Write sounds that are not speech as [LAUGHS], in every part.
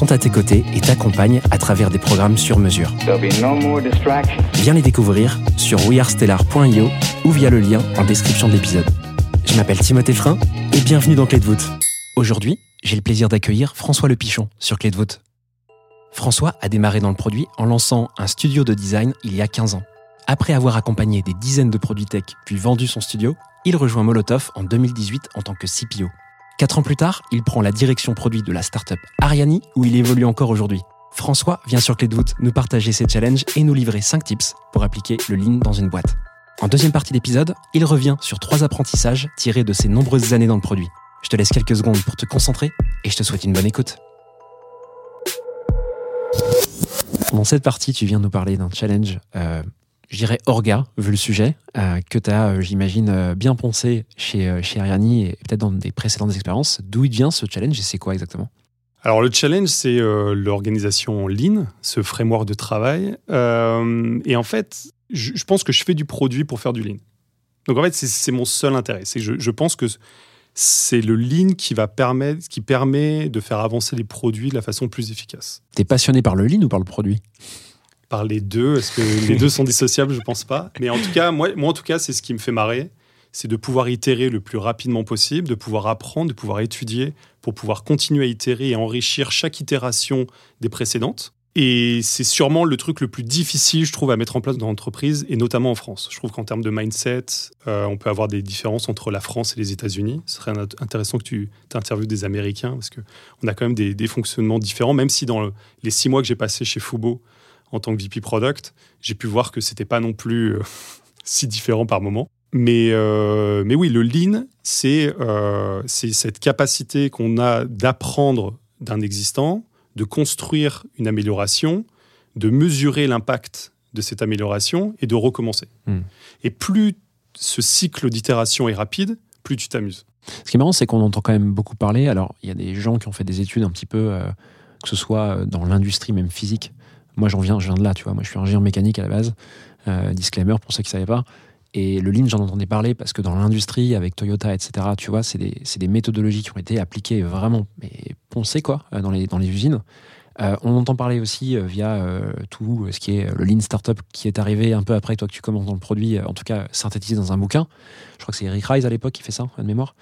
sont à tes côtés et t'accompagnent à travers des programmes sur mesure. No. Viens les découvrir sur wearestellar.io ou via le lien en description de l'épisode. Je m'appelle Timothée Frein et bienvenue dans Clé de voûte. Aujourd'hui, j'ai le plaisir d'accueillir François Le Pichon sur Clé de voûte. François a démarré dans le produit en lançant un studio de design il y a 15 ans. Après avoir accompagné des dizaines de produits tech puis vendu son studio, il rejoint Molotov en 2018 en tant que CPO. Quatre ans plus tard, il prend la direction produit de la startup Ariani où il évolue encore aujourd'hui. François vient sur Clé de voûte nous partager ses challenges et nous livrer 5 tips pour appliquer le lean dans une boîte. En deuxième partie d'épisode, il revient sur trois apprentissages tirés de ses nombreuses années dans le produit. Je te laisse quelques secondes pour te concentrer et je te souhaite une bonne écoute. Dans cette partie, tu viens nous parler d'un challenge, euh, je dirais orga, vu le sujet, euh, que tu as, j'imagine, euh, bien poncé chez, euh, chez Ariani et peut-être dans des précédentes expériences. D'où il vient ce challenge et c'est quoi exactement? Alors le challenge, c'est euh, l'organisation Lean, ce framework de travail. Euh, et en fait, je, je pense que je fais du produit pour faire du Lean. Donc en fait, c'est- mon seul intérêt. C'est que je, je pense que c'est le Lean qui va permettre, qui permet de faire avancer les produits de la façon plus efficace. T'es passionné par le lean ou par le produit? Par les deux, est-ce que les deux sont dissociables? Je pense pas. Mais en tout cas, moi, moi en tout cas, c'est ce qui me fait marrer, c'est de pouvoir itérer le plus rapidement possible, de pouvoir apprendre, de pouvoir étudier, pour pouvoir continuer à itérer et enrichir chaque itération des précédentes. Et c'est sûrement le truc le plus difficile, je trouve, à mettre en place dans l'entreprise, et notamment en France. Je trouve qu'en termes de mindset, euh, on peut avoir des différences entre la France et les États-Unis. Ce serait int- intéressant que tu interviewes des Américains, parce qu'on a quand même des, fonctionnements différents, même si dans le- les six mois que j'ai passé chez Fubo en tant que VP Product, j'ai pu voir que c'était pas non plus euh, [LAUGHS] si différent par moment. Mais, euh, mais oui, le lean, c'est euh, c'est cette capacité qu'on a d'apprendre d'un existant, de construire une amélioration, de mesurer l'impact de cette amélioration et de recommencer. Hmm. Et plus ce cycle d'itération est rapide, plus tu t'amuses. Ce qui est marrant, c'est qu'on entend quand même beaucoup parler. Alors, il y a des gens qui ont fait des études un petit peu, euh, que ce soit dans l'industrie même physique. Moi, j'en viens, je viens de là, tu vois. Moi, je suis ingénieur mécanique à la base. Euh, disclaimer pour ceux qui ne savaient pas. Et le lean, j'en entendais parler parce que dans l'industrie, avec Toyota, etc., tu vois, c'est des, méthodologies qui ont été appliquées vraiment, mais poncées, quoi, euh, dans les, dans les usines. Euh, on entend parler aussi euh, via euh, tout ce qui est le lean startup qui est arrivé un peu après toi que tu commences dans le produit, en tout cas synthétisé dans un bouquin. Je crois que c'est Eric Rice à l'époque qui fait ça, de mémoire.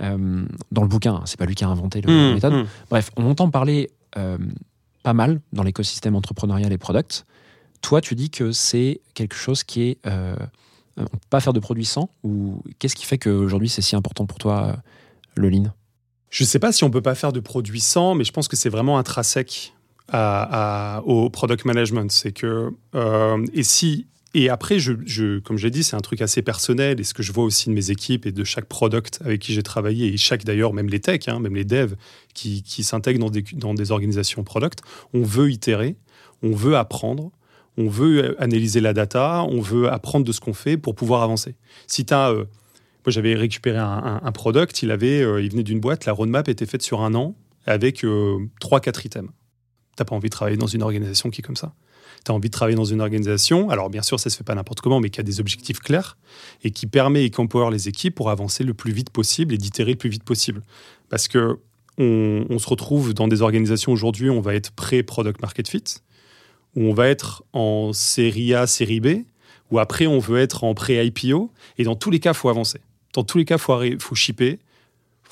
Dans le bouquin, hein, c'est pas lui qui a inventé le, la méthode. Mmh. Bref, on entend parler pas mal dans l'écosystème entrepreneurial et product. Toi, tu dis que c'est quelque chose qui est. Euh, on peut pas faire de produit sans Ou qu'est-ce qui fait qu'aujourd'hui c'est si important pour toi, euh, le lean? Je ne sais pas si on peut pas faire de produits sans, mais je pense que c'est vraiment intrinsèque à- au product management. C'est que euh, et si et après, je, je- comme j'ai dit, c'est un truc assez personnel et ce que je vois aussi de mes équipes et de chaque product avec qui j'ai travaillé et chaque d'ailleurs, même les techs, hein, même les devs qui, qui s'intègrent dans des, dans des organisations product, on veut itérer, on veut apprendre. On veut analyser la data, on veut apprendre de ce qu'on fait pour pouvoir avancer. Si tu as moi, j'avais récupéré un, un- un product, il, avait, euh, il venait d'une boîte, la roadmap était faite sur un an avec euh, 3-4 items. T'as pas envie de travailler dans une organisation qui est comme ça. Tu as envie de travailler dans une organisation, alors bien sûr, ça se fait pas n'importe comment, mais qui a des objectifs clairs et qui permet et qui empower les équipes pour avancer le plus vite possible et d'itérer le plus vite possible. Parce que on, se retrouve dans des organisations aujourd'hui, on va être pré-product market fit, où on va être en série A, série B, ou après on veut être en pré-IPO, et dans tous les cas, il faut avancer. Dans tous les cas, faut, faut shipper,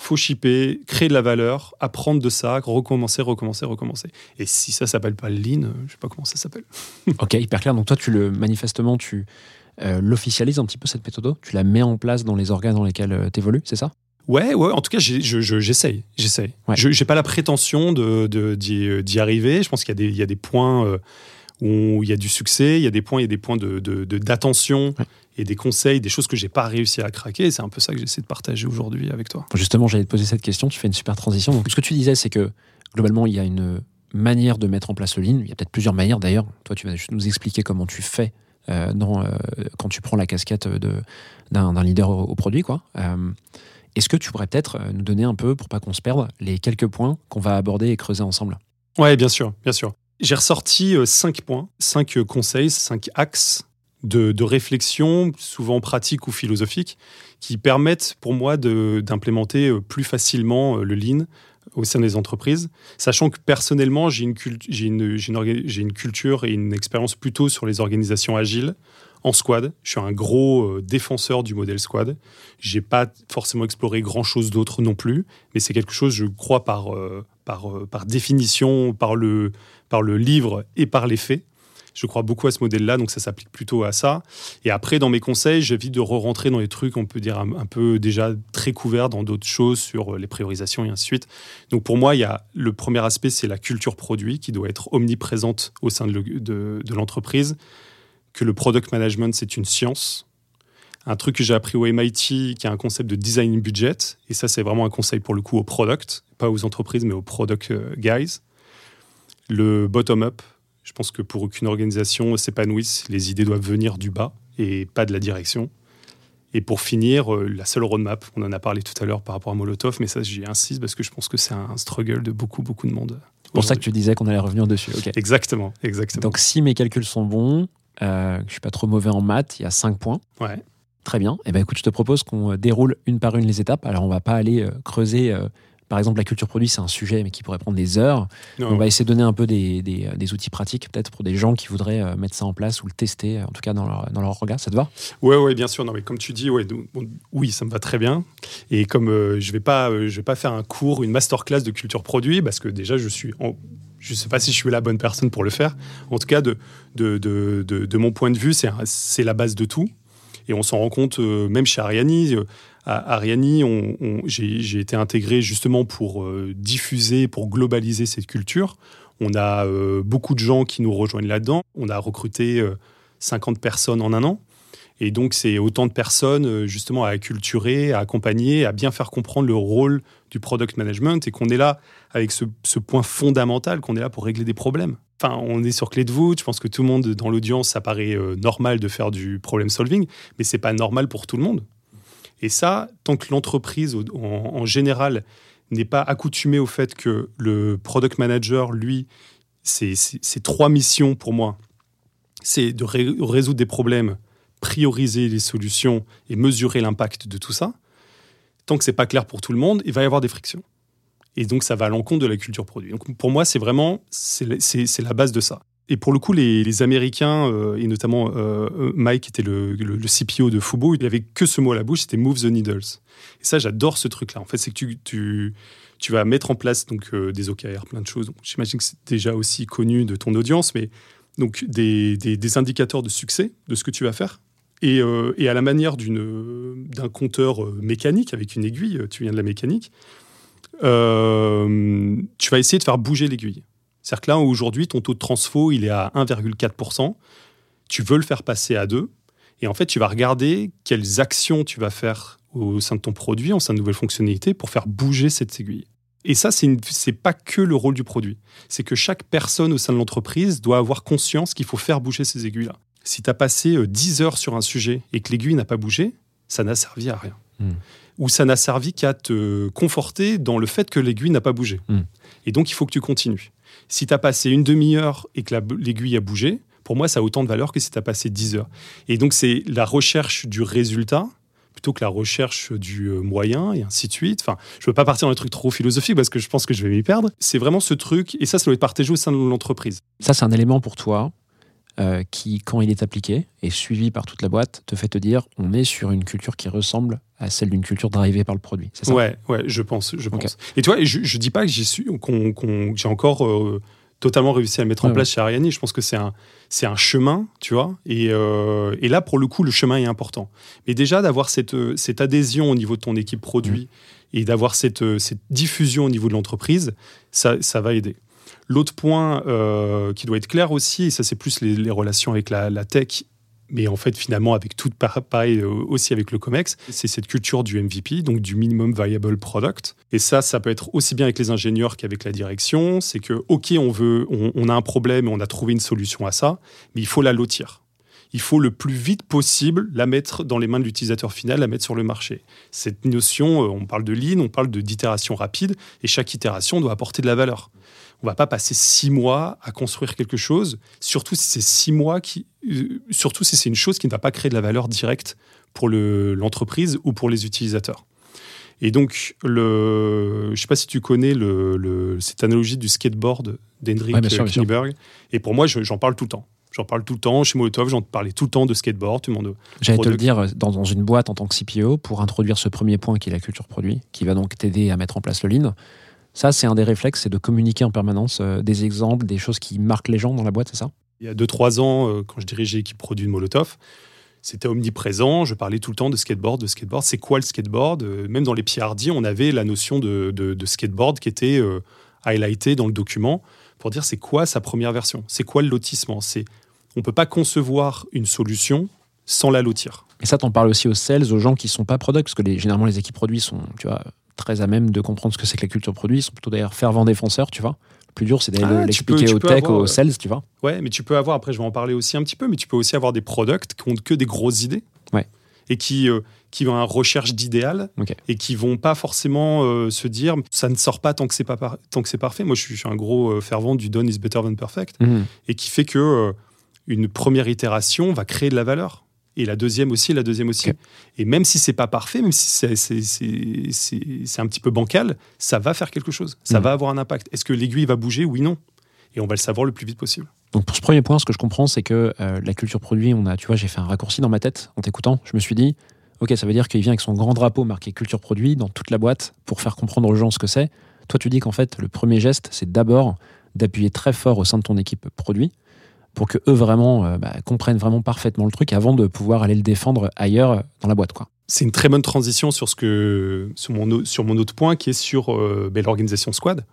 faut shipper, créer de la valeur, apprendre de ça, recommencer, recommencer, recommencer. Et si ça s'appelle pas le lean, euh, je sais pas comment ça s'appelle. [LAUGHS] Ok, hyper clair. Donc toi, tu le manifestement, tu euh, l'officialises un petit peu cette méthode Tu la mets en place dans les organes dans lesquels tu évolues, c'est ça? Ouais, ouais, en tout cas, j'ai- je- je- j'essaye. J'essaye. Ouais. Je n'ai pas la prétention de- de- d'y d'y arriver. Je pense qu'il y, a des- il y a des points euh, où il y a du succès, il y a des points, il y a des points d'attention de, de. Et des conseils, des choses que j'ai pas réussi à craquer. Et C'est un peu ça que j'essaie de partager aujourd'hui avec toi. Justement, j'allais te poser cette question, tu fais une super transition. Donc, ce que tu disais, c'est que globalement, il y a une manière de mettre en place le lean. Il y a peut-être plusieurs manières d'ailleurs. Toi, tu vas juste nous expliquer comment tu fais euh, dans, euh, quand tu prends la casquette d'un leader au, au produit. quoi. Euh, Est-ce que tu pourrais peut-être nous donner un peu, pour pas qu'on se perde, les quelques points qu'on va aborder et creuser ensemble? Ouais, bien sûr, bien sûr. J'ai ressorti cinq points, cinq conseils, cinq axes de, de réflexion, souvent pratiques ou philosophiques, qui permettent pour moi d'implémenter euh, plus facilement euh, le lean au sein des entreprises, sachant que personnellement, j'ai une, culture et une expérience plutôt sur les organisations agiles en squad. Je suis un gros euh, défenseur du modèle squad. J'ai pas forcément exploré grand chose d'autre non plus, mais c'est quelque chose, je crois, par, par, par définition, par le, par le livre et par les faits. Je crois beaucoup à ce modèle-là, donc ça s'applique plutôt à ça. Et après, dans mes conseils, j'évite de re-rentrer dans les trucs, on peut dire, un, peu déjà très couverts dans d'autres choses sur euh, les priorisations et ainsi de suite. Donc pour moi, il y a le premier aspect, c'est la culture produit qui doit être omniprésente au sein de le- de- de l'entreprise, que le product management, c'est une science. Un truc que j'ai appris au MIT, qui est un concept de design budget, et ça, c'est vraiment un conseil pour le coup au product, pas aux entreprises, mais aux product euh, guys. Le bottom-up, je pense que pour qu'une organisation s'épanouisse, les idées doivent venir du bas et pas de la direction. Et pour finir, euh, la seule roadmap, on en a parlé tout à l'heure par rapport à Molotov, mais ça j'y insiste parce que je pense que c'est un struggle de beaucoup, beaucoup de monde. C'est pour ça que tu disais qu'on allait revenir dessus. Exactement, exactement. Donc, si mes calculs sont bons, euh, je suis pas trop mauvais en maths, il y a 5 points. ouais. Très bien. Et ben écoute, je te propose qu'on euh, déroule une par une les étapes. Alors, on va pas aller creuser. euh, par exemple, la culture produit, c'est un sujet, mais qui pourrait prendre des heures. Non, On va essayer de donner un peu des, des, des outils pratiques, peut-être pour des gens qui voudraient euh, mettre ça en place ou le tester, euh, en tout cas dans leur, dans leur regard. Ça te va? Ouais, ouais, bien sûr. Non, mais comme tu dis, ouais, oui, ça me va très bien. Et comme euh, je vais pas, euh, je vais pas faire un cours, une masterclass de culture produit, parce que déjà, je suis, en- je sais pas si je suis la bonne personne pour le faire. En tout cas, de, de, de, de, de mon point de vue, c'est, la base de tout. Et on s'en rend compte, euh, même chez Ariani. euh, à Ariani, j'ai, été intégré justement pour euh, diffuser, pour globaliser cette culture. On a euh, beaucoup de gens qui nous rejoignent là-dedans. On a recruté euh, 50 personnes en un an. Et donc, c'est autant de personnes euh, justement à acculturer, à accompagner, à bien faire comprendre le rôle du product management et qu'on est là avec ce, point fondamental, qu'on est là pour régler des problèmes. Enfin, on est sur clé de voûte. Je pense que tout le monde dans l'audience, ça paraît euh, normal de faire du problem solving, mais c'est pas normal pour tout le monde. Et ça, tant que l'entreprise en, général n'est pas accoutumée au fait que le product manager, lui, c'est trois missions pour moi. C'est de ré- résoudre des problèmes, prioriser les solutions et mesurer l'impact de tout ça. Tant que c'est pas clair pour tout le monde, il va y avoir des frictions. Et donc, ça va à l'encontre de la culture produit. Donc, pour moi, c'est vraiment c'est la base de ça. Et pour le coup, les, Américains, euh, et notamment euh, Mike, qui était le, CPO de Fubo, il avait que ce mot à la bouche, c'était Move the Needles. Et ça, j'adore ce truc-là. En fait, c'est que tu, vas mettre en place donc, euh, des OKR, plein de choses. J'imagine que c'est déjà aussi connu de ton audience, mais donc des, indicateurs de succès de ce que tu vas faire. Et, à la manière d'un compteur mécanique, avec une aiguille, tu viens de la mécanique, tu vas essayer de faire bouger l'aiguille. C'est-à-dire que là, aujourd'hui, ton taux de transfo, il est à 1,4%. Tu veux le faire passer à 2. Et en fait, tu vas regarder quelles actions tu vas faire au sein de ton produit, en sein de nouvelles fonctionnalités, pour faire bouger cette aiguille. Et ça, c'est c'est pas que le rôle du produit. C'est que chaque personne au sein de l'entreprise doit avoir conscience qu'il faut faire bouger ces aiguilles-là. Si tu as passé euh, 10 heures sur un sujet et que l'aiguille n'a pas bougé, ça n'a servi à rien. Hmm. Ou ça n'a servi qu'à te conforter dans le fait que l'aiguille n'a pas bougé. Hmm. Et donc, il faut que tu continues. Si tu as passé une demi-heure et que la- l'aiguille a bougé, pour moi, ça a autant de valeur que si tu as passé 10 heures. Et donc, c'est la recherche du résultat plutôt que la recherche du euh, moyen et ainsi de suite. Enfin, je veux pas partir dans un truc trop philosophique parce que je pense que je vais m'y perdre. C'est vraiment ce truc, et ça, ça doit être partagé au sein de l'entreprise. Ça, c'est un élément pour toi euh, qui, quand il est appliqué et suivi par toute la boîte, te fait te dire on est sur une culture qui ressemble à celle d'une culture drivée par le produit. C'est ça? Ouais, ouais, je pense, je pense. Et tu vois, je, je dis pas que j'ai su, qu'on, qu'on- j'ai encore euh, totalement réussi à le mettre en Ouais, place chez Ariani. Je pense que c'est un, c'est un chemin, tu vois. Et, euh, et là, pour le coup, le chemin est important. Mais déjà, d'avoir cette, cette adhésion au niveau de ton équipe produit et d'avoir cette, cette diffusion au niveau de l'entreprise, ça, ça va aider. L'autre point euh, qui doit être clair aussi, et ça c'est plus les, relations avec la, tech, mais en fait finalement avec tout par- pareil euh, aussi avec le COMEX, c'est cette culture du MVP, donc du minimum viable product. Et ça, ça peut être aussi bien avec les ingénieurs qu'avec la direction. C'est que ok, on veut, on, a un problème, et on a trouvé une solution à ça, mais il faut la lotir. Il faut le plus vite possible la mettre dans les mains de l'utilisateur final, la mettre sur le marché. Cette notion, euh, on parle de lean, on parle d'itération rapide, et chaque itération doit apporter de la valeur. On va pas passer six mois à construire quelque chose, surtout si c'est six mois qui, euh, surtout si c'est une chose qui ne va pas créer de la valeur directe pour le- l'entreprise ou pour les utilisateurs. Et donc, le, je sais pas si tu connais le, le- cette analogie du skateboard d'Hendrik Ouais. Et pour moi, je- j'en parle tout le temps. J'en parle tout le temps. Chez Molotov, j'en parlais tout le temps de skateboard. Tout le monde. J'allais te le dire, euh, dans, dans une boîte en tant que CPO, pour introduire ce premier point qui est la culture produit, qui va donc t'aider à mettre en place le lean. Ça, c'est un des réflexes, c'est de communiquer en permanence euh, des exemples, des choses qui marquent les gens dans la boîte, c'est ça? Il y a 2-3 ans, euh, quand je dirigeais l'équipe produit de Molotov, c'était omniprésent. Je parlais tout le temps de skateboard, de skateboard. C'est quoi le skateboard? Euh, Même dans les PRD, on avait la notion de, de- de skateboard qui était euh, highlightée dans le document pour dire c'est quoi sa première version? C'est quoi le lotissement? C'est On ne peut pas concevoir une solution sans la lotir. Et ça, t'en parles aussi aux sales, aux gens qui sont pas product, parce que les- généralement, les équipes produits sont, tu vois, très à même de comprendre ce que c'est que la culture produit. Ils sont plutôt d'ailleurs fervents défenseurs, tu vois. Le plus dur, c'est d'aller Ah, l'expliquer aux tech, avoir, aux euh, sales, tu vois. Ouais, mais tu peux avoir, après je vais en parler aussi un petit peu, mais tu peux aussi avoir des products qui ont que des grosses idées. Ouais. Et qui, euh, qui vont à la recherche d'idéal Ok. et qui vont pas forcément euh, se dire ça ne sort pas tant que c'est pas par- tant que c'est parfait. Moi, je suis, je suis un gros euh, fervent du done is better than perfect Mhm. et qui fait que une première itération va créer de la valeur. Et la deuxième aussi, la deuxième aussi. Et même si c'est pas parfait, même si c'est- c'est- c'est c'est- c'est un petit peu bancal, ça va faire quelque chose. Ça Mhm. va avoir un impact. Est-ce que l'aiguille va bouger? Oui, non. Et on va le savoir le plus vite possible. Donc pour ce premier point, ce que je comprends, c'est que euh, la culture produit, on a, tu vois, j'ai fait un raccourci dans ma tête en t'écoutant. Je me suis dit, ok, ça veut dire qu'il vient avec son grand drapeau marqué culture produit dans toute la boîte pour faire comprendre aux gens ce que c'est. Toi, tu dis qu'en fait, le premier geste, c'est d'abord d'appuyer très fort au sein de ton équipe produit pour que eux vraiment euh, bah, comprennent vraiment parfaitement le truc avant de pouvoir aller le défendre ailleurs euh, dans la boîte, quoi. C'est une très bonne transition sur, ce que, sur, mon, sur mon autre point qui est sur euh, ben, l'organisation squad.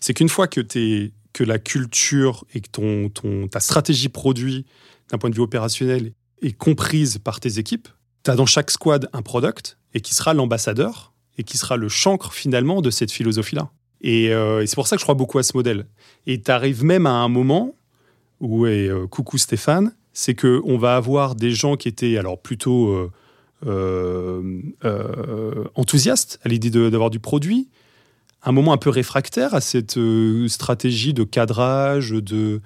C'est qu'une fois que, t'es- que la culture et que ton, ta stratégie produit d'un point de vue opérationnel est comprise par tes équipes, tu as dans chaque squad un product et qui sera l'ambassadeur et qui sera le chancre finalement de cette philosophie-là. Et, et c'est pour ça que je crois beaucoup à ce modèle. Et tu arrives même à un moment où, et euh, coucou Stéphane, c'est qu'on va avoir des gens qui étaient alors plutôt euh, euh, enthousiastes à l'idée d'avoir du produit, un moment un peu réfractaire à cette stratégie de cadrage, de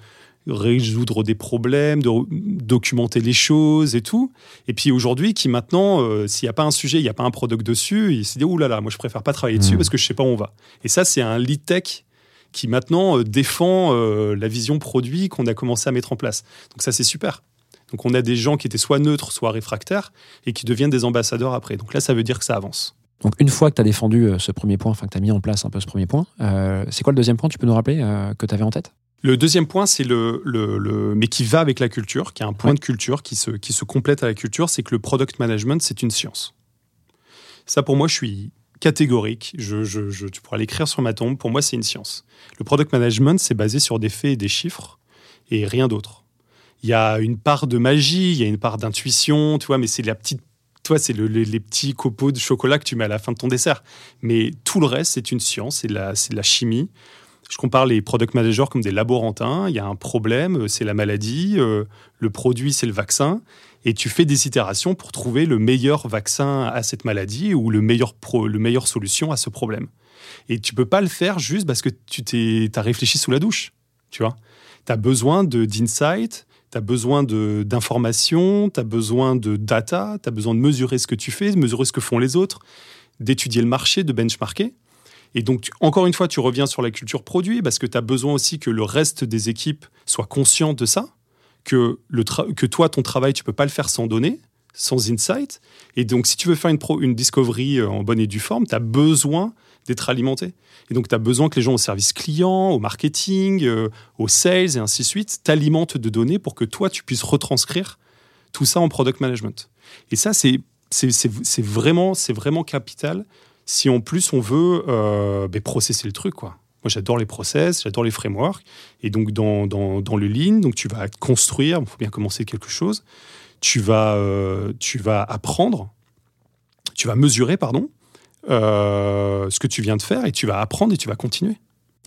résoudre des problèmes, de documenter les choses et tout. Et puis aujourd'hui, qui maintenant, euh, s'il n'y a pas un sujet, il n'y a pas un product dessus, il s'est dit, oulala, là là, moi je préfère pas travailler dessus Mhm. parce que je sais pas où on va. Et ça, c'est un lead tech qui maintenant euh, défend euh, la vision produit qu'on a commencé à mettre en place. Donc ça, c'est super. Donc on a des gens qui étaient soit neutres, soit réfractaires, et qui deviennent des ambassadeurs après. Donc là, ça veut dire que ça avance. Donc une fois que tu as défendu euh, ce premier point, enfin que tu as mis en place un peu ce premier point, euh, c'est quoi le deuxième point Tu peux nous rappeler euh, que tu avais en tête? Le deuxième point, c'est le, le, le- mais qui va avec la culture, qui est un point Ouais. de culture qui se, qui se complète à la culture, c'est que le product management, c'est une science. Ça, pour moi, je suis catégorique. Je, tu pourras l'écrire sur ma tombe. Pour moi, c'est une science. Le product management, c'est basé sur des faits et des chiffres et rien d'autre. Il y a une part de magie, il y a une part d'intuition, tu vois, mais c'est la petite, toi, c'est le- les, petits copeaux de chocolat que tu mets à la fin de ton dessert. Mais tout le reste, c'est une science, c'est c'est de la chimie. Je compare les product managers comme des laborantins. Il y a un problème, euh, c'est la maladie. euh, le produit, c'est le vaccin. Et tu fais des itérations pour trouver le meilleur vaccin à cette maladie ou le meilleur, le solution à ce problème. Et tu peux pas le faire juste parce que tu t'es, as réfléchi sous la douche. Tu vois, tu as besoin de, d'insight, tu as besoin de, d'informations, tu as besoin de data, tu as besoin de mesurer ce que tu fais, de mesurer ce que font les autres, d'étudier le marché, de benchmarker. Et donc, encore une fois, tu reviens sur la culture produit parce que tu as besoin aussi que le reste des équipes soient conscients de ça, que, le que toi, ton travail, tu peux pas le faire sans données, sans insight. Et donc, si tu veux faire une, pro- une discovery euh, en bonne et due forme, tu as besoin d'être alimenté. Et donc, tu as besoin que les gens au service client, au marketing, euh, au sales et ainsi de suite t'alimentent de données pour que toi, tu puisses retranscrire tout ça en product management. Et ça, c'est c'est- vraiment, c'est vraiment capital si en plus on veut euh, ben, processer le truc. Quoi. Moi, j'adore les process, j'adore les frameworks. Et donc, dans, dans, dans le lean, donc tu vas construire, il faut bien commencer quelque chose. Tu vas, euh, tu vas apprendre, tu vas mesurer, pardon, euh, ce que tu viens de faire et tu vas apprendre et tu vas continuer.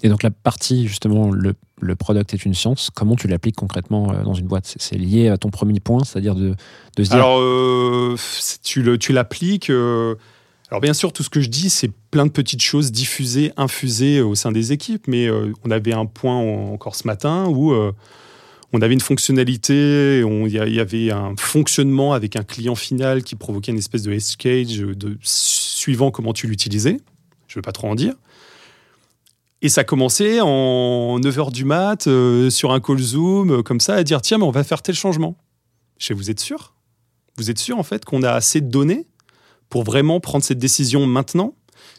Et donc la partie, justement, le, le product est une science, comment tu l'appliques concrètement dans une boîte? C'est- lié à ton premier point, c'est-à-dire de, de se dire... Alors, euh, tu l'appliques. Alors, bien sûr, tout ce que je dis, c'est plein de petites choses diffusées, infusées au sein des équipes. Mais euh, on avait un point en- encore ce matin où euh, on avait une fonctionnalité, on- il y, avait un fonctionnement avec un client final qui provoquait une espèce de edge cage de, suivant comment tu l'utilisais. Je ne veux pas trop en dire. Et ça commençait en 9h du mat, euh, sur un call Zoom, euh, comme ça, à dire tiens, mais on va faire tel changement. Je fais, vous êtes sûr? Vous êtes sûr, en fait, qu'on a assez de données? Pour vraiment prendre cette décision maintenant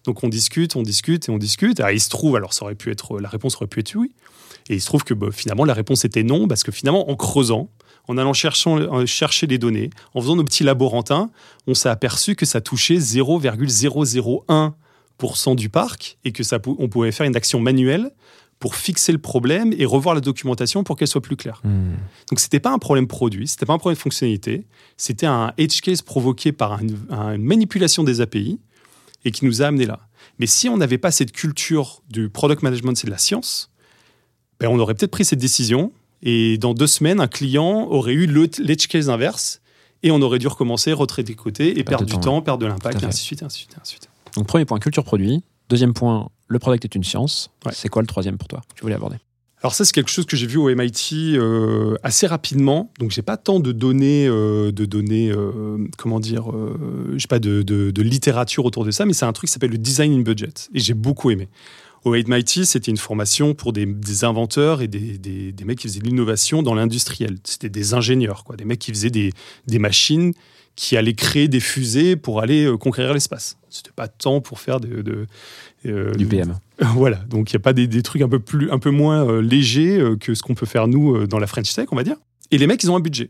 Donc on discute, on discute et on discute. Alors, il se trouve, alors ça aurait pu être, la réponse aurait pu être oui. Et il se trouve que bah, finalement, la réponse était non, parce que finalement, en creusant, en allant euh, chercher les données, en faisant nos petits laborantins, on s'est aperçu que ça touchait 0,001% du parc et que ça, on pouvait faire une action manuelle pour fixer le problème et revoir la documentation pour qu'elle soit plus claire. Hmm. Donc c'était pas un problème produit, c'était pas un problème de fonctionnalité, c'était un edge case provoqué par un- un- une manipulation des API et qui nous a amené là. Mais si on n'avait pas cette culture du product management, c'est de la science, ben on aurait peut-être pris cette décision et dans deux semaines, un client aurait eu le- l'edge case inverse et on aurait dû recommencer, retrait des côtés et perdre du temps, temps, perdre de l'impact, à et fait. ainsi de suite, et ainsi de suite, et ainsi de suite. Donc premier point, culture produit. Deuxième point, le product est une science. Ouais. C'est quoi le troisième pour toi Tu voulais aborder? Alors ça, c'est quelque chose que j'ai vu au MIT euh, assez rapidement. Donc j'ai pas tant de données, euh, de données, euh, comment dire, j'ai pas de, de- de littérature autour de ça, mais c'est un truc qui s'appelle le design in budget. Et j'ai beaucoup aimé. Au MIT, c'était une formation pour des, des inventeurs et des, des- des mecs qui faisaient de l'innovation dans l'industriel. C'était des ingénieurs, quoi, des mecs qui faisaient des machines qui allaient créer des fusées pour aller euh, conquérir l'espace. C'était pas tant pour faire de, de- euh, Du PM. [LAUGHS] voilà, donc il n'y a pas des, des trucs un peu, plus, un peu moins euh, légers euh, que ce qu'on peut faire nous dans la French Tech, on va dire. Et les mecs, ils ont un budget.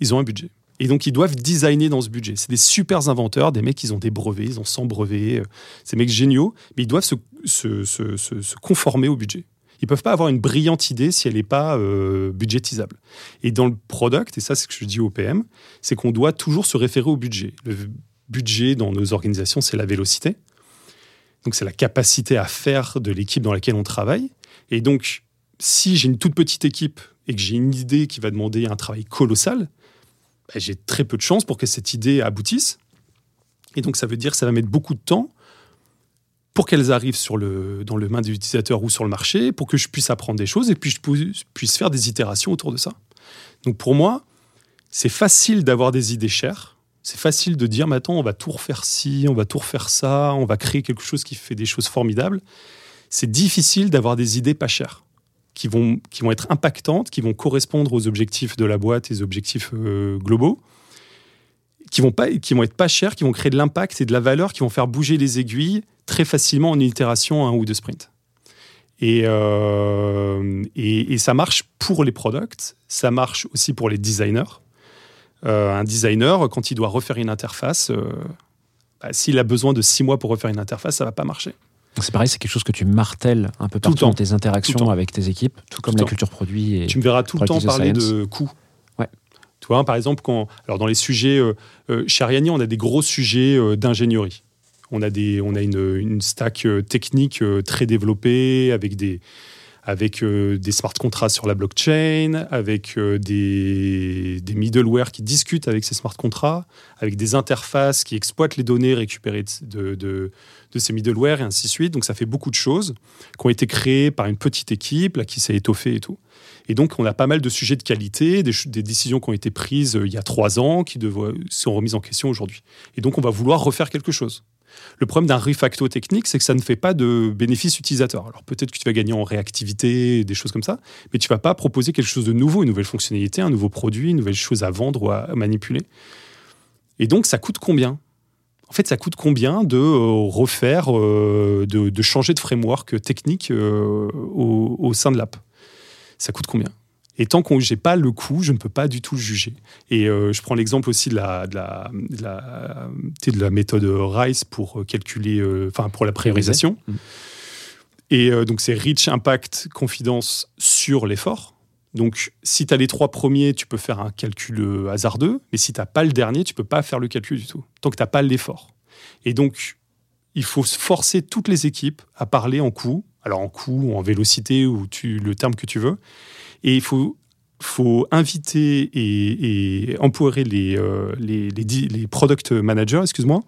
Ils ont un budget. Et donc, ils doivent designer dans ce budget. C'est des super inventeurs, des mecs, ils ont des brevets, ils ont 100 brevets. des mecs géniaux, mais ils doivent se, se, se- se- se conformer au budget. Ils peuvent pas avoir une brillante idée si elle n'est pas euh, budgétisable. Et dans le product, et ça c'est ce que je dis au PM, c'est qu'on doit toujours se référer au budget. Le budget dans nos organisations, c'est la vélocité. Donc c'est la capacité à faire de l'équipe dans laquelle on travaille. Et donc, si j'ai une toute petite équipe et que j'ai une idée qui va demander un travail colossal, bah, j'ai très peu de chances pour que cette idée aboutisse. Et donc ça veut dire que ça va mettre beaucoup de temps pour qu'elles arrivent sur le, dans le main des utilisateurs ou sur le marché, pour que je puisse apprendre des choses et puis je pu- puisse faire des itérations autour de ça. Donc pour moi, c'est facile d'avoir des idées chères. C'est facile de dire, attends, on va tout refaire ci, on va tout refaire ça, on va créer quelque chose qui fait des choses formidables. C'est difficile d'avoir des idées pas chères, qui vont, qui vont être impactantes, qui vont correspondre aux objectifs de la boîte et aux objectifs euh, globaux, qui vont, pas, qui vont être pas chères, qui vont créer de l'impact et de la valeur, qui vont faire bouger les aiguilles très facilement en une itération, un ou deux sprints. Et, euh, et, et ça marche pour les products, ça marche aussi pour les designers. Euh, un designer, quand il doit refaire une interface, euh, bah, s'il a besoin de six mois pour refaire une interface, ça va pas marcher. C'est pareil, c'est quelque chose que tu martèles un peu Tout le partout dans temps. tes Tout interactions temps. avec tes équipes, tout comme le la temps. culture produit. Et... Tu me verras tout le temps parler Science. de coûts. Ouais. Tu vois, par exemple, quand, alors dans les sujets, chez Ariani, on a des gros sujets d'ingénierie. On a, une, stack euh, technique euh, très développée avec des, euh, smart contracts sur la blockchain, avec des, des middleware qui discutent avec ces smart contracts, avec des interfaces qui exploitent les données récupérées de, ces middleware et ainsi de suite. Donc ça fait beaucoup de choses qui ont été créées par une petite équipe là, qui s'est étoffée et tout. Et donc, on a pas mal de sujets de qualité, des, décisions qui ont été prises il y a trois ans, qui sont remises en question aujourd'hui. Et donc, on va vouloir refaire quelque chose. Le problème d'un refacto technique, c'est que ça ne fait pas de bénéfice utilisateur. Alors, peut-être que tu vas gagner en réactivité, des choses comme ça, mais tu vas pas proposer quelque chose de nouveau, une nouvelle fonctionnalité, un nouveau produit, une nouvelle chose à vendre ou à, manipuler. Et donc, ça coûte combien? En fait, ça coûte combien de euh, refaire, euh, de, changer de framework technique euh, au sein de l'app? Ça coûte combien? Et tant que j'ai pas le coût, je ne peux pas du tout le juger. Et euh, je prends l'exemple aussi de la, de la, de la, tu sais, de la méthode RICE pour calculer, euh, enfin pour la priorisation. Mm. Et euh, donc c'est Reach, Impact, Confidence sur l'effort. Donc si tu as les trois premiers, tu peux faire un calcul euh, hasardeux, mais si tu n'as pas le dernier, tu peux pas faire le calcul du tout, tant que tu n'as pas l'effort. Et donc il faut forcer toutes les équipes à parler en coût, alors en coût ou en vélocité ou tu, le terme que tu veux. Et il faut, faut inviter et, et empourer les, euh, les, les, di- les product managers, excuse-moi,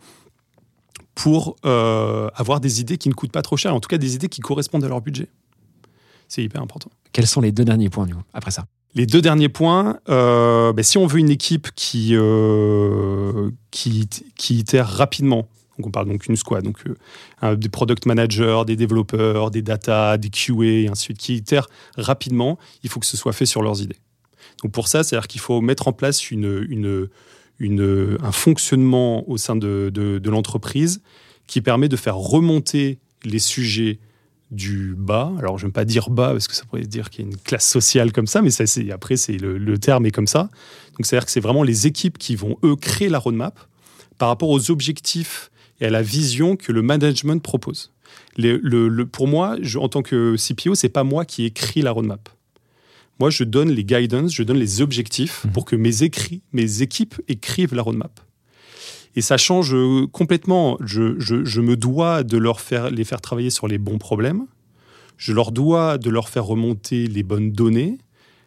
pour euh, avoir des idées qui ne coûtent pas trop cher, en tout cas des idées qui correspondent à leur budget. C'est hyper important. Quels sont les deux derniers points, du coup, après ça? Les deux derniers points, euh, ben, si on veut une équipe qui, euh, qui, qui itère rapidement, on parle donc une squad, donc euh, des product managers, des développeurs, des data, des QA, et ainsi de suite, qui itèrent rapidement, il faut que ce soit fait sur leurs idées. Donc pour ça, c'est-à-dire qu'il faut mettre en place une, un fonctionnement au sein de, de- l'entreprise qui permet de faire remonter les sujets du bas. Alors, je ne pas dire bas parce que ça pourrait dire qu'il y a une classe sociale comme ça, mais ça, c'est, après, c'est le, le terme est comme ça. Donc, c'est-à-dire que c'est vraiment les équipes qui vont, eux, créer la roadmap par rapport aux objectifs et à la vision que le management propose. Les- le- le- pour moi, je- en tant que CPO, c'est pas moi qui écris la roadmap. Moi, je donne les guidance, je donne les objectifs Mhm. pour que mes, écrits, mes équipes écrivent la roadmap. Et ça change euh, complètement. Je, je- je me dois de leur faire, les faire travailler sur les bons problèmes. Je leur dois de leur faire remonter les bonnes données,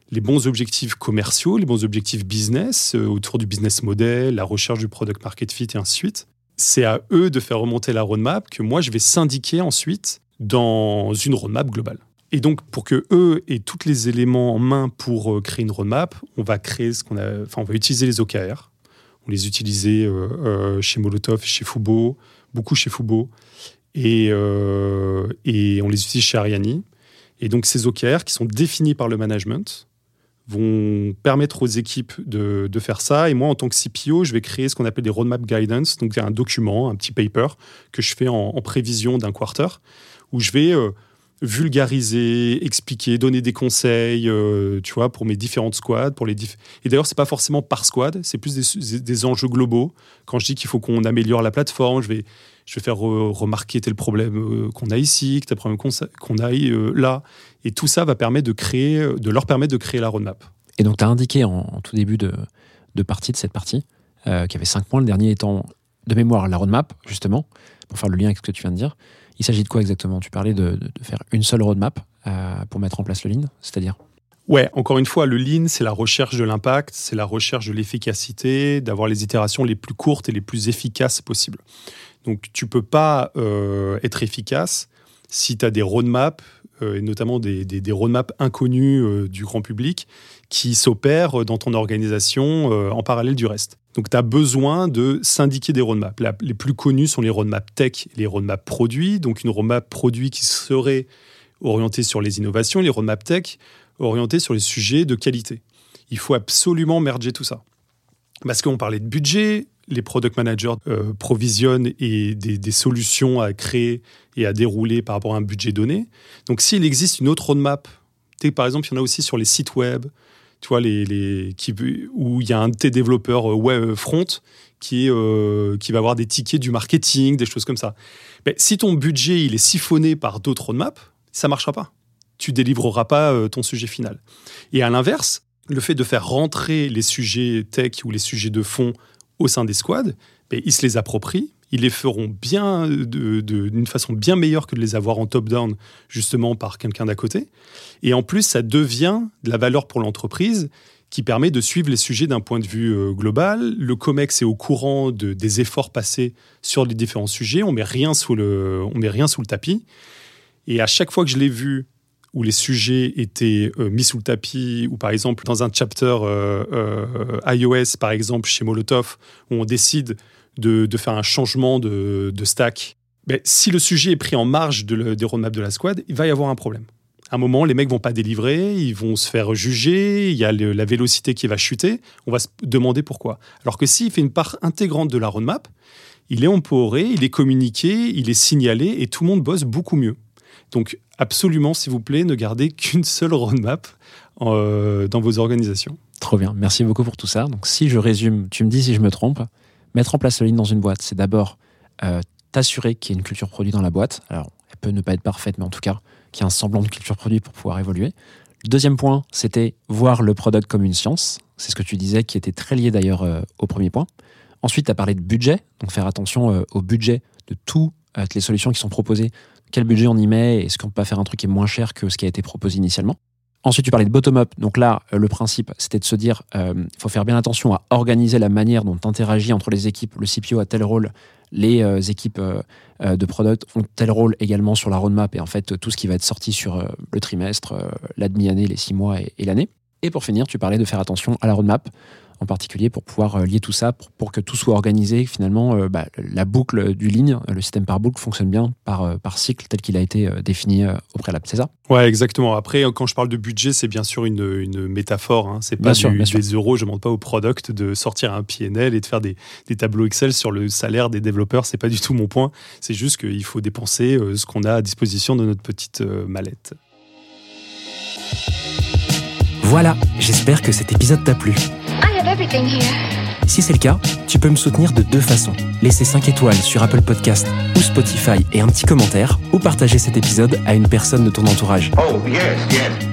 les bons objectifs commerciaux, les bons objectifs business, euh, autour du business model, la recherche du product market fit et ainsi de suite. C'est à eux de faire remonter la roadmap que moi, je vais syndiquer ensuite dans une roadmap globale. Et donc, pour que eux aient tous les éléments en main pour euh, créer une roadmap, on va créer ce qu'on a, enfin, on va utiliser les OKR. On les utilisait euh, euh, chez Molotov, chez Fubo, beaucoup chez Fubo, et, et on les utilise chez Ariani. Et donc, ces OKR qui sont définis par le management vont permettre aux équipes de, de faire ça. Et moi, en tant que CPO, je vais créer ce qu'on appelle des roadmap guidance, donc un document, un petit paper que je fais en, prévision d'un quarter, où je vais euh, vulgariser, expliquer, donner des conseils, euh, tu vois, pour mes différentes squads, pour les diff- et d'ailleurs c'est pas forcément par squad, c'est plus des, enjeux globaux. Quand je dis qu'il faut qu'on améliore la plateforme, je vais je vais faire re- remarquer tel problème euh, qu'on a ici, tel problème qu'on qu'on a euh, là, et tout ça va permettre de créer, de leur permettre de créer la roadmap. Et donc, tu as indiqué en, tout début de, partie, de cette partie, qu'il y avait cinq points, le dernier étant de mémoire la roadmap, justement, pour faire le lien avec ce que tu viens de dire. Il s'agit de quoi exactement? Tu parlais de, faire une seule roadmap euh, pour mettre en place le lean, c'est-à-dire? Ouais, encore une fois, le lean, c'est la recherche de l'impact, c'est la recherche de l'efficacité, d'avoir les itérations les plus courtes et les plus efficaces possibles. Donc, tu peux pas euh, être efficace si tu as des roadmaps, euh, et notamment des, des, roadmaps inconnus du grand public, qui s'opèrent dans ton organisation euh, en parallèle du reste. Donc, tu as besoin de syndiquer des roadmaps. Les plus connus sont les roadmaps tech et les roadmaps produits. Donc, une roadmap produit qui serait orientée sur les innovations, les roadmaps tech orientés sur les sujets de qualité. Il faut absolument merger tout ça. Parce qu'on parlait de budget, les product managers euh, provisionnent et des, des solutions à créer et à dérouler par rapport à un budget donné. Donc s'il existe une autre roadmap, par exemple, il y en a aussi sur les sites web, tu vois, les, les, qui, où il y a un de tes développeurs euh, web euh, front qui, euh, qui va avoir des tickets du marketing, des choses comme ça. Mais si ton budget il est siphonné par d'autres roadmaps, ça marchera pas. Tu délivreras pas euh, ton sujet final. Et à l'inverse, le fait de faire rentrer les sujets tech ou les sujets de fond au sein des squads, ben, ils se les approprient, ils les feront bien d'une façon bien meilleure que de les avoir en top-down, justement par quelqu'un d'à côté. Et en plus, ça devient de la valeur pour l'entreprise qui permet de suivre les sujets d'un point de vue euh, global. Le COMEX est au courant de- des efforts passés sur les différents sujets. On met met rien sous le tapis. Et à chaque fois que je l'ai vu où les sujets étaient euh, mis sous le tapis, ou par exemple dans un chapter euh, euh, iOS, par exemple chez Molotov, où on décide de, faire un changement de, stack, ben, si le sujet est pris en marge de des roadmaps de la squad, il va y avoir un problème. À un moment, les mecs vont pas délivrer, ils vont se faire juger, il y a la vélocité qui va chuter, on va se demander pourquoi. Alors que s'il fait une part intégrante de la roadmap, il est empoweré, il est communiqué, il est signalé et tout le monde bosse beaucoup mieux. Donc absolument, s'il vous plaît, ne gardez qu'une seule roadmap euh, dans vos organisations. Trop bien, merci beaucoup pour tout ça. Donc si je résume, tu me dis si je me trompe, mettre en place le ligne dans une boîte, c'est d'abord euh, t'assurer qu'il y ait une culture produit dans la boîte. Alors, elle peut ne pas être parfaite, mais en tout cas, qu'il y ait un semblant de culture produit pour pouvoir évoluer. Le deuxième point, c'était voir le product comme une science. C'est ce que tu disais, qui était très lié d'ailleurs euh, au premier point. Ensuite, tu as parlé de budget, donc faire attention au budget de toutes les solutions qui sont proposées. Quel budget on y met Est-ce qu'on peut pas faire un truc qui est moins cher que ce qui a été proposé initialement Ensuite, tu parlais de bottom-up. Donc là, euh, le principe, c'était de se dire, il faut faire bien attention à organiser la manière dont tu interagis entre les équipes. Le CPO a tel rôle, les équipes de product ont tel rôle également sur la roadmap et en fait, tout ce qui va être sorti sur le trimestre, la demi-année, les six mois et l'année. Et pour finir, tu parlais de faire attention à la roadmap, en particulier pour pouvoir euh, lier tout ça, pour, que tout soit organisé. Finalement, euh, bah, la boucle du ligne, le système par boucle fonctionne bien par, euh, par cycle tel qu'il a été défini au préalable. C'est ça? Ouais, exactement. Après, quand je parle de budget, c'est bien sûr une, une métaphore. Hein. C'est pas du, des euros. Je ne demande pas au product de sortir un PNL et de faire des, des, tableaux Excel sur le salaire des développeurs. C'est pas du tout mon point. C'est juste qu'il faut dépenser ce qu'on a à disposition de notre petite mallette. Voilà, j'espère que cet épisode t'a plu. Si c'est le cas, tu peux me soutenir de deux façons. Laisser 5 étoiles sur Apple Podcast ou Spotify et un petit commentaire, ou partager cet épisode à une personne de ton entourage. Oh, yes, yes.